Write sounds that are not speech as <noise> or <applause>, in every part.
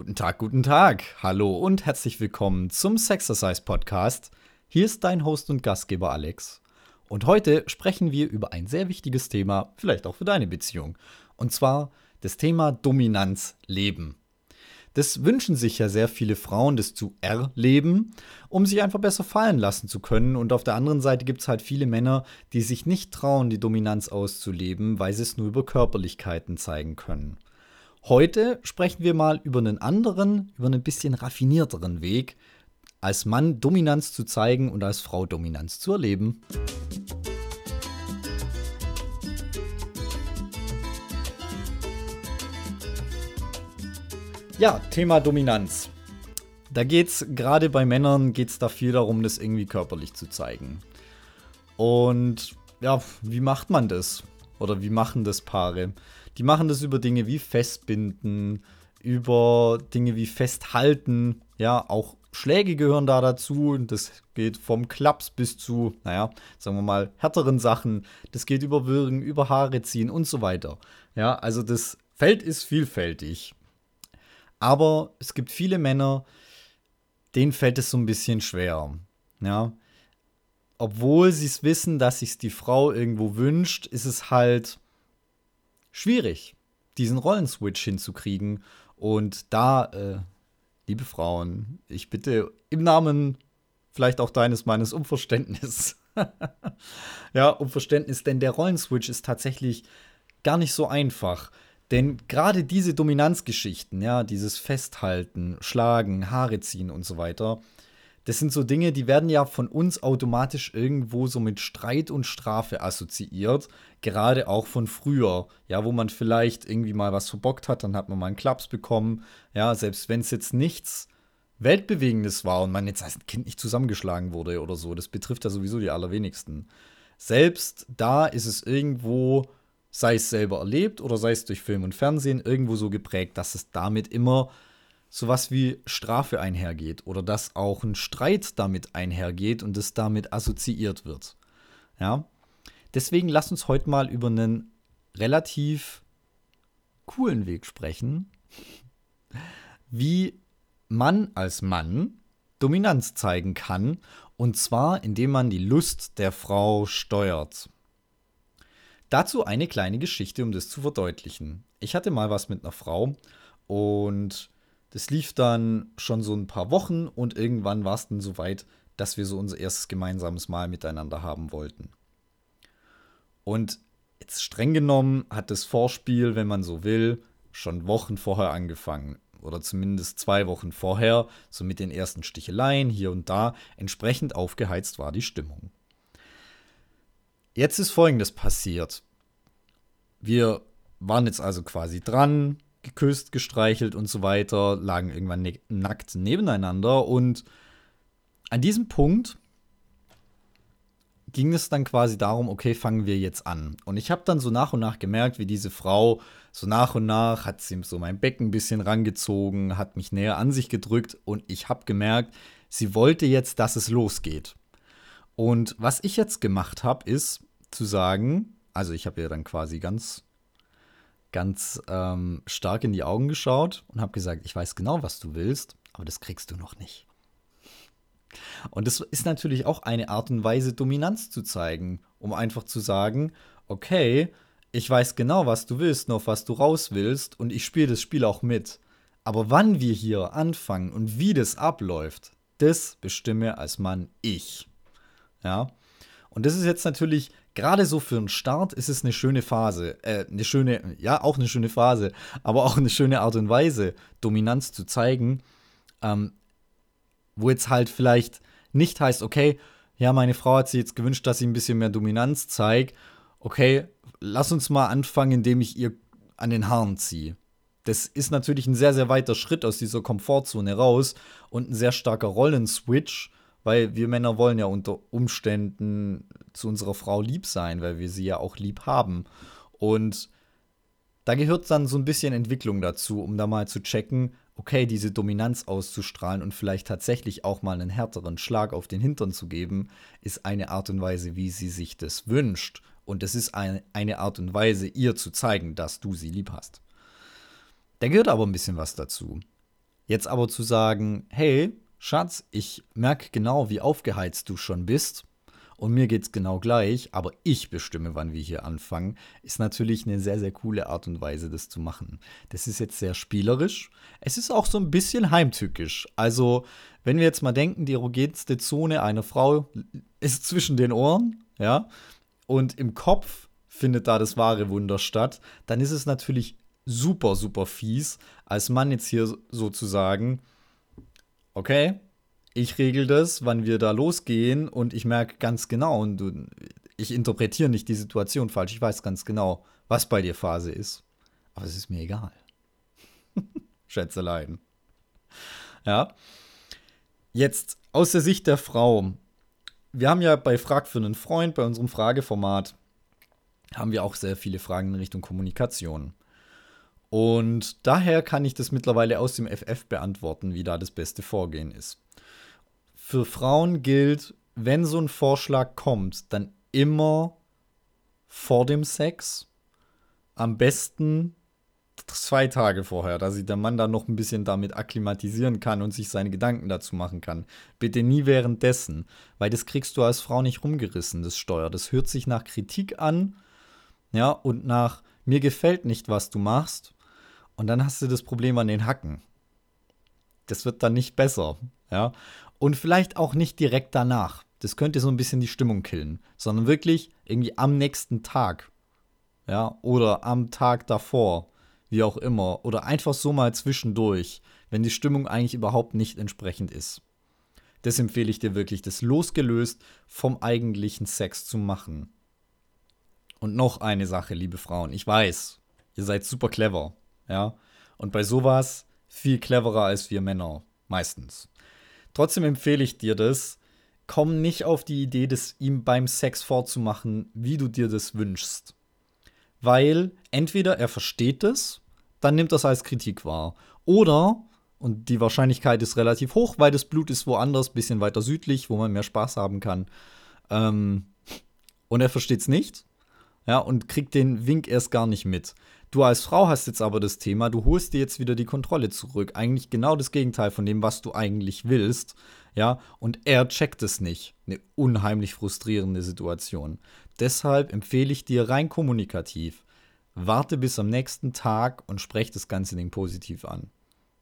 Guten Tag, guten Tag. Hallo und herzlich willkommen zum Sexercise Podcast. Hier ist dein Host und Gastgeber Alex. Und heute sprechen wir über ein sehr wichtiges Thema, vielleicht auch für deine Beziehung. Und zwar das Thema Dominanz leben. Das wünschen sich ja sehr viele Frauen, das zu erleben, um sich einfach besser fallen lassen zu können. Und auf der anderen Seite gibt es halt viele Männer, die sich nicht trauen, die Dominanz auszuleben, weil sie es nur über Körperlichkeiten zeigen können. Heute sprechen wir mal über einen anderen, über einen bisschen raffinierteren Weg, als Mann Dominanz zu zeigen und als Frau Dominanz zu erleben. Ja, Thema Dominanz. Da geht es gerade bei Männern geht's da viel darum, das irgendwie körperlich zu zeigen. Und ja, wie macht man das? Oder wie machen das Paare? Die machen das über Dinge wie Festbinden, über Dinge wie Festhalten. Ja, auch Schläge gehören da dazu. Das geht vom Klaps bis zu, naja, sagen wir mal, härteren Sachen. Das geht über Würgen, über Haare ziehen und so weiter. Ja, also das Feld ist vielfältig. Aber es gibt viele Männer, denen fällt es so ein bisschen schwer. Ja. Obwohl sie es wissen, dass sich die Frau irgendwo wünscht, ist es halt schwierig, diesen Rollenswitch hinzukriegen. Und da, äh, liebe Frauen, ich bitte im Namen vielleicht auch deines meines um Verständnis. <laughs> ja, um Verständnis, denn der Rollenswitch ist tatsächlich gar nicht so einfach. Denn gerade diese Dominanzgeschichten, ja, dieses Festhalten, Schlagen, Haare ziehen und so weiter, das sind so Dinge, die werden ja von uns automatisch irgendwo so mit Streit und Strafe assoziiert, gerade auch von früher, ja, wo man vielleicht irgendwie mal was verbockt hat, dann hat man mal einen Klaps bekommen, ja, selbst wenn es jetzt nichts Weltbewegendes war und man jetzt als Kind nicht zusammengeschlagen wurde oder so, das betrifft ja sowieso die allerwenigsten. Selbst da ist es irgendwo sei es selber erlebt oder sei es durch Film und Fernsehen, irgendwo so geprägt, dass es damit immer sowas wie Strafe einhergeht oder dass auch ein Streit damit einhergeht und es damit assoziiert wird. Ja? Deswegen lass uns heute mal über einen relativ coolen Weg sprechen, wie man als Mann Dominanz zeigen kann, und zwar indem man die Lust der Frau steuert. Dazu eine kleine Geschichte, um das zu verdeutlichen. Ich hatte mal was mit einer Frau und das lief dann schon so ein paar Wochen und irgendwann war es dann so weit, dass wir so unser erstes gemeinsames Mal miteinander haben wollten. Und jetzt streng genommen hat das Vorspiel, wenn man so will, schon Wochen vorher angefangen. Oder zumindest zwei Wochen vorher, so mit den ersten Sticheleien hier und da. Entsprechend aufgeheizt war die Stimmung. Jetzt ist Folgendes passiert. Wir waren jetzt also quasi dran, geküsst, gestreichelt und so weiter, lagen irgendwann ne nackt nebeneinander und an diesem Punkt ging es dann quasi darum, okay, fangen wir jetzt an. Und ich habe dann so nach und nach gemerkt, wie diese Frau so nach und nach hat sie so mein Becken ein bisschen rangezogen, hat mich näher an sich gedrückt und ich habe gemerkt, sie wollte jetzt, dass es losgeht. Und was ich jetzt gemacht habe, ist zu sagen, also ich habe ihr dann quasi ganz, ganz ähm, stark in die Augen geschaut und habe gesagt, ich weiß genau, was du willst, aber das kriegst du noch nicht. Und das ist natürlich auch eine Art und Weise, Dominanz zu zeigen, um einfach zu sagen, okay, ich weiß genau, was du willst, nur auf was du raus willst und ich spiele das Spiel auch mit. Aber wann wir hier anfangen und wie das abläuft, das bestimme als Mann ich. Ja. Und das ist jetzt natürlich, gerade so für einen Start, ist es eine schöne Phase. Äh, eine schöne, ja, auch eine schöne Phase, aber auch eine schöne Art und Weise, Dominanz zu zeigen. Ähm, wo jetzt halt vielleicht nicht heißt, okay, ja, meine Frau hat sich jetzt gewünscht, dass ich ein bisschen mehr Dominanz zeige. Okay, lass uns mal anfangen, indem ich ihr an den Haaren ziehe. Das ist natürlich ein sehr, sehr weiter Schritt aus dieser Komfortzone raus und ein sehr starker Rollenswitch weil wir Männer wollen ja unter Umständen zu unserer Frau lieb sein, weil wir sie ja auch lieb haben. Und da gehört dann so ein bisschen Entwicklung dazu, um da mal zu checken, okay, diese Dominanz auszustrahlen und vielleicht tatsächlich auch mal einen härteren Schlag auf den Hintern zu geben, ist eine Art und Weise, wie sie sich das wünscht. Und es ist eine, eine Art und Weise, ihr zu zeigen, dass du sie lieb hast. Da gehört aber ein bisschen was dazu. Jetzt aber zu sagen, hey, Schatz, ich merke genau, wie aufgeheizt du schon bist und mir geht's genau gleich, aber ich bestimme, wann wir hier anfangen, ist natürlich eine sehr, sehr coole Art und Weise, das zu machen. Das ist jetzt sehr spielerisch. Es ist auch so ein bisschen heimtückisch. Also, wenn wir jetzt mal denken, die erogenste Zone einer Frau ist zwischen den Ohren, ja, und im Kopf findet da das wahre Wunder statt, dann ist es natürlich super, super fies, als Mann jetzt hier sozusagen, okay, ich regel das, wann wir da losgehen und ich merke ganz genau und du, ich interpretiere nicht die Situation falsch. Ich weiß ganz genau, was bei dir Phase ist. Aber es ist mir egal. <laughs> Schätzelein. Ja. Jetzt aus der Sicht der Frau. Wir haben ja bei Frag für einen Freund, bei unserem Frageformat, haben wir auch sehr viele Fragen in Richtung Kommunikation. Und daher kann ich das mittlerweile aus dem FF beantworten, wie da das beste Vorgehen ist für Frauen gilt, wenn so ein Vorschlag kommt, dann immer vor dem Sex. Am besten zwei Tage vorher, dass sich der Mann dann noch ein bisschen damit akklimatisieren kann und sich seine Gedanken dazu machen kann. Bitte nie währenddessen, weil das kriegst du als Frau nicht rumgerissen, das Steuer. Das hört sich nach Kritik an, ja, und nach mir gefällt nicht, was du machst. Und dann hast du das Problem an den Hacken. Das wird dann nicht besser, ja. Und vielleicht auch nicht direkt danach. Das könnte so ein bisschen die Stimmung killen, sondern wirklich irgendwie am nächsten Tag. Ja, oder am Tag davor, wie auch immer, oder einfach so mal zwischendurch, wenn die Stimmung eigentlich überhaupt nicht entsprechend ist. Das empfehle ich dir wirklich, das losgelöst vom eigentlichen Sex zu machen. Und noch eine Sache, liebe Frauen, ich weiß, ihr seid super clever, ja, und bei sowas viel cleverer als wir Männer, meistens. Trotzdem empfehle ich dir das. Komm nicht auf die Idee, das ihm beim Sex vorzumachen, wie du dir das wünschst. Weil entweder er versteht es, dann nimmt das als Kritik wahr. Oder, und die Wahrscheinlichkeit ist relativ hoch, weil das Blut ist woanders, bisschen weiter südlich, wo man mehr Spaß haben kann. Ähm, und er versteht es nicht. Ja, und kriegt den Wink erst gar nicht mit. Du als Frau hast jetzt aber das Thema, du holst dir jetzt wieder die Kontrolle zurück. Eigentlich genau das Gegenteil von dem, was du eigentlich willst. Ja, und er checkt es nicht. Eine unheimlich frustrierende Situation. Deshalb empfehle ich dir rein kommunikativ, warte bis am nächsten Tag und sprech das ganze Ding positiv an.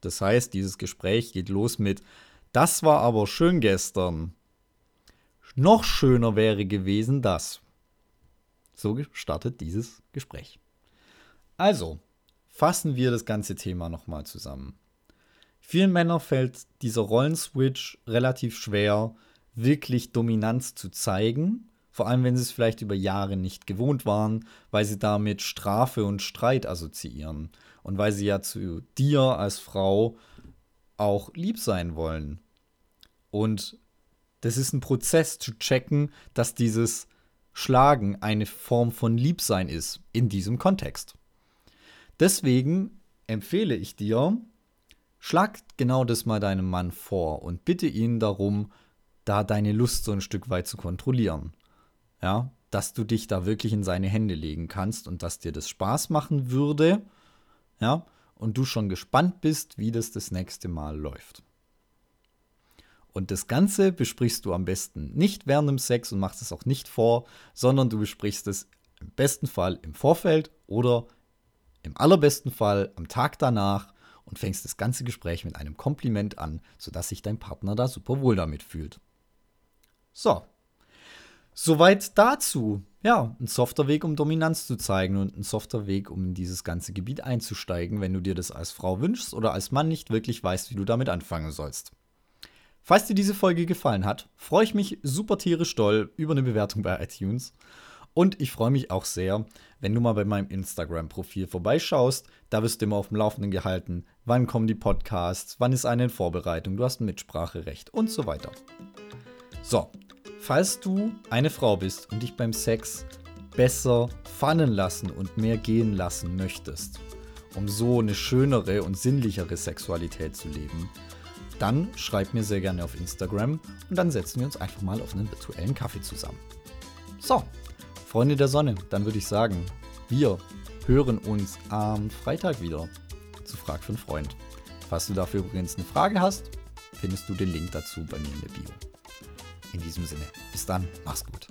Das heißt, dieses Gespräch geht los mit, das war aber schön gestern. Noch schöner wäre gewesen das. So startet dieses Gespräch. Also, fassen wir das ganze Thema nochmal zusammen. Vielen Männern fällt dieser Rollenswitch relativ schwer, wirklich Dominanz zu zeigen, vor allem wenn sie es vielleicht über Jahre nicht gewohnt waren, weil sie damit Strafe und Streit assoziieren und weil sie ja zu dir als Frau auch lieb sein wollen. Und das ist ein Prozess zu checken, dass dieses Schlagen eine Form von Liebsein ist in diesem Kontext. Deswegen empfehle ich dir, schlag genau das mal deinem Mann vor und bitte ihn darum, da deine Lust so ein Stück weit zu kontrollieren. Ja, dass du dich da wirklich in seine Hände legen kannst und dass dir das Spaß machen würde. Ja, und du schon gespannt bist, wie das das nächste Mal läuft. Und das Ganze besprichst du am besten nicht während dem Sex und machst es auch nicht vor, sondern du besprichst es im besten Fall im Vorfeld oder im allerbesten Fall am Tag danach und fängst das ganze Gespräch mit einem Kompliment an, sodass sich dein Partner da super wohl damit fühlt. So. Soweit dazu. Ja, ein softer Weg, um Dominanz zu zeigen und ein softer Weg, um in dieses ganze Gebiet einzusteigen, wenn du dir das als Frau wünschst oder als Mann nicht wirklich weißt, wie du damit anfangen sollst. Falls dir diese Folge gefallen hat, freue ich mich super tierisch doll über eine Bewertung bei iTunes. Und ich freue mich auch sehr, wenn du mal bei meinem Instagram-Profil vorbeischaust. Da wirst du immer auf dem Laufenden gehalten. Wann kommen die Podcasts? Wann ist eine in Vorbereitung? Du hast ein Mitspracherecht und so weiter. So, falls du eine Frau bist und dich beim Sex besser fallen lassen und mehr gehen lassen möchtest, um so eine schönere und sinnlichere Sexualität zu leben, dann schreib mir sehr gerne auf Instagram und dann setzen wir uns einfach mal auf einen virtuellen Kaffee zusammen. So, Freunde der Sonne, dann würde ich sagen, wir hören uns am Freitag wieder zu Frag für einen Freund. Falls du dafür übrigens eine Frage hast, findest du den Link dazu bei mir in der Bio. In diesem Sinne, bis dann, mach's gut.